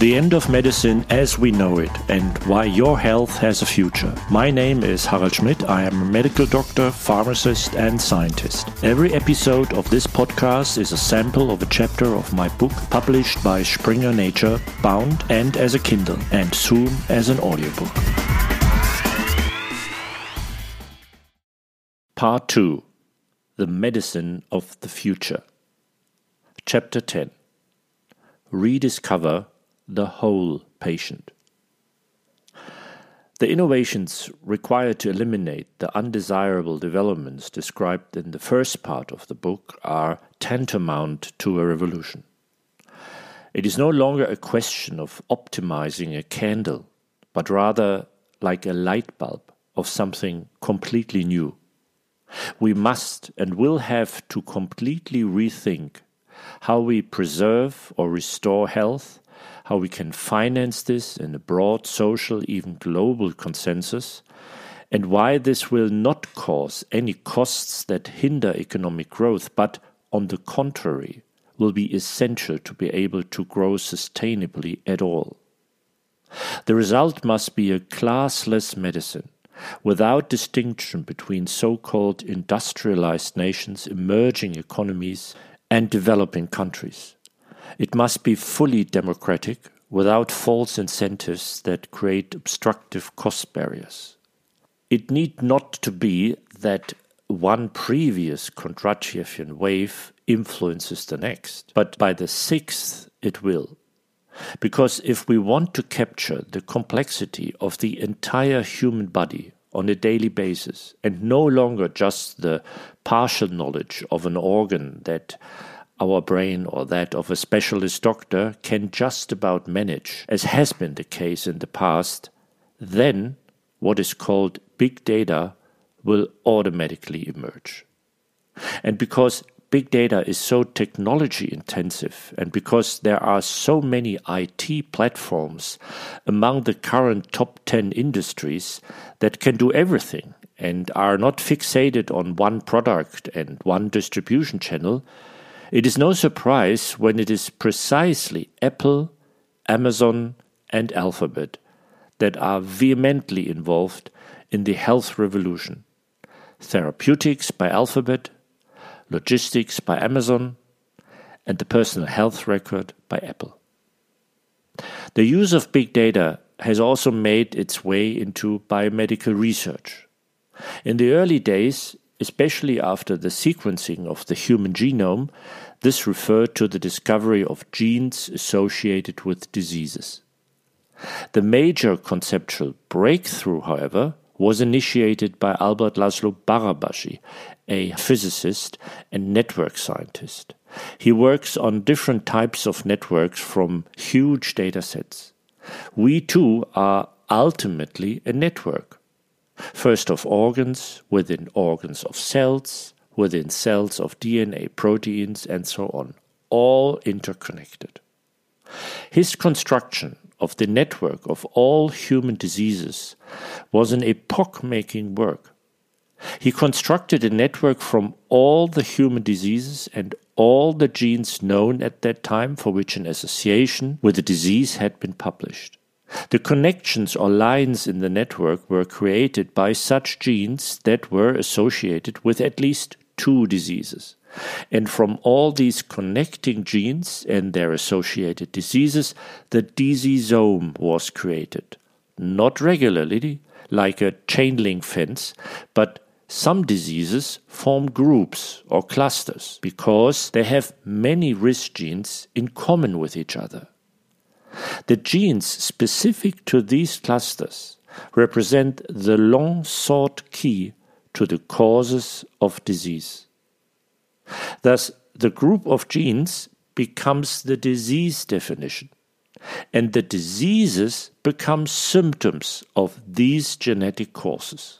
The end of medicine as we know it and why your health has a future. My name is Harald Schmidt. I am a medical doctor, pharmacist, and scientist. Every episode of this podcast is a sample of a chapter of my book published by Springer Nature, bound and as a Kindle, and soon as an audiobook. Part 2 The Medicine of the Future. Chapter 10 Rediscover the whole patient. The innovations required to eliminate the undesirable developments described in the first part of the book are tantamount to a revolution. It is no longer a question of optimizing a candle, but rather like a light bulb of something completely new. We must and will have to completely rethink how we preserve or restore health how we can finance this in a broad social, even global consensus, and why this will not cause any costs that hinder economic growth, but on the contrary, will be essential to be able to grow sustainably at all. The result must be a classless medicine, without distinction between so called industrialized nations, emerging economies, and developing countries. It must be fully democratic without false incentives that create obstructive cost barriers. It need not to be that one previous Kondratievian wave influences the next, but by the sixth it will. Because if we want to capture the complexity of the entire human body on a daily basis and no longer just the partial knowledge of an organ that our brain or that of a specialist doctor can just about manage, as has been the case in the past, then what is called big data will automatically emerge. And because big data is so technology intensive, and because there are so many IT platforms among the current top 10 industries that can do everything and are not fixated on one product and one distribution channel, it is no surprise when it is precisely Apple, Amazon, and Alphabet that are vehemently involved in the health revolution. Therapeutics by Alphabet, logistics by Amazon, and the personal health record by Apple. The use of big data has also made its way into biomedical research. In the early days, especially after the sequencing of the human genome, this referred to the discovery of genes associated with diseases. The major conceptual breakthrough, however, was initiated by Albert Laszlo Barabási, a physicist and network scientist. He works on different types of networks from huge data sets. We too are ultimately a network First of organs, within organs of cells, within cells of DNA proteins, and so on, all interconnected. His construction of the network of all human diseases was an epoch making work. He constructed a network from all the human diseases and all the genes known at that time for which an association with a disease had been published. The connections or lines in the network were created by such genes that were associated with at least two diseases. And from all these connecting genes and their associated diseases, the diseasome was created. Not regularly, like a chain link fence, but some diseases form groups or clusters because they have many risk genes in common with each other. The genes specific to these clusters represent the long sought key to the causes of disease. Thus, the group of genes becomes the disease definition, and the diseases become symptoms of these genetic causes.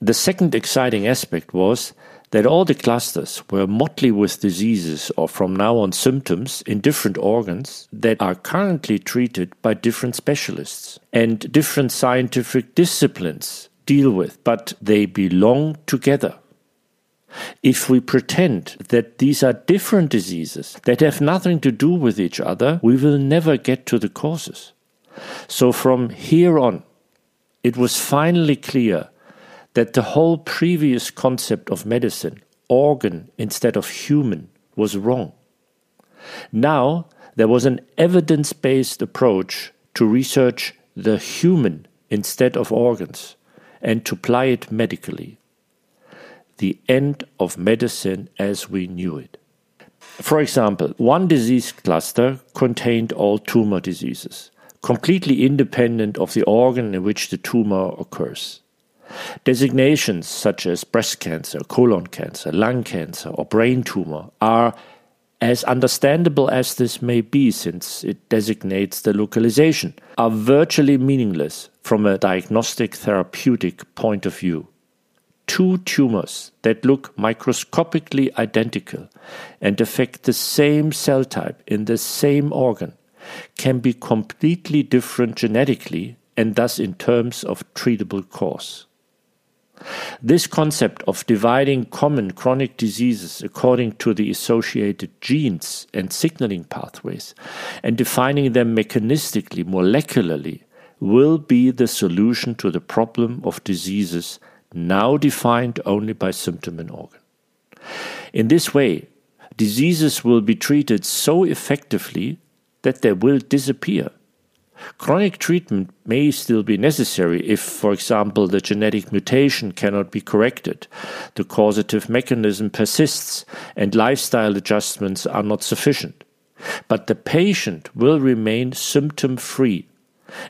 The second exciting aspect was that all the clusters were motley with diseases or from now on symptoms in different organs that are currently treated by different specialists and different scientific disciplines deal with, but they belong together. If we pretend that these are different diseases that have nothing to do with each other, we will never get to the causes. So from here on, it was finally clear that the whole previous concept of medicine, organ instead of human, was wrong. Now there was an evidence based approach to research the human instead of organs and to apply it medically. The end of medicine as we knew it. For example, one disease cluster contained all tumor diseases, completely independent of the organ in which the tumor occurs. Designations such as breast cancer, colon cancer, lung cancer, or brain tumor are as understandable as this may be, since it designates the localization, are virtually meaningless from a diagnostic therapeutic point of view. Two tumors that look microscopically identical and affect the same cell type in the same organ can be completely different genetically and thus in terms of treatable cause. This concept of dividing common chronic diseases according to the associated genes and signaling pathways and defining them mechanistically, molecularly, will be the solution to the problem of diseases now defined only by symptom and organ. In this way, diseases will be treated so effectively that they will disappear Chronic treatment may still be necessary if, for example, the genetic mutation cannot be corrected, the causative mechanism persists, and lifestyle adjustments are not sufficient. But the patient will remain symptom free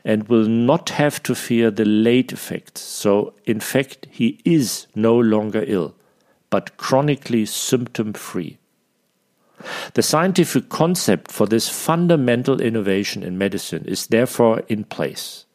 and will not have to fear the late effects. So, in fact, he is no longer ill, but chronically symptom free. The scientific concept for this fundamental innovation in medicine is therefore in place.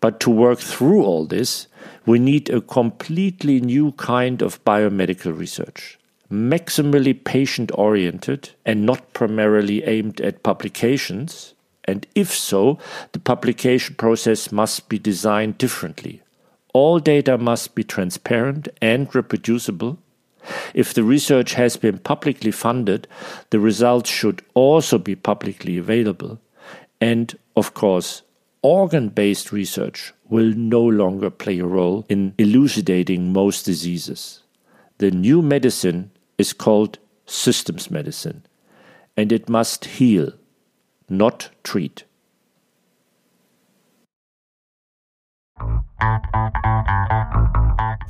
But to work through all this, we need a completely new kind of biomedical research, maximally patient oriented and not primarily aimed at publications. And if so, the publication process must be designed differently. All data must be transparent and reproducible if the research has been publicly funded, the results should also be publicly available. And, of course, organ based research will no longer play a role in elucidating most diseases. The new medicine is called systems medicine, and it must heal, not treat.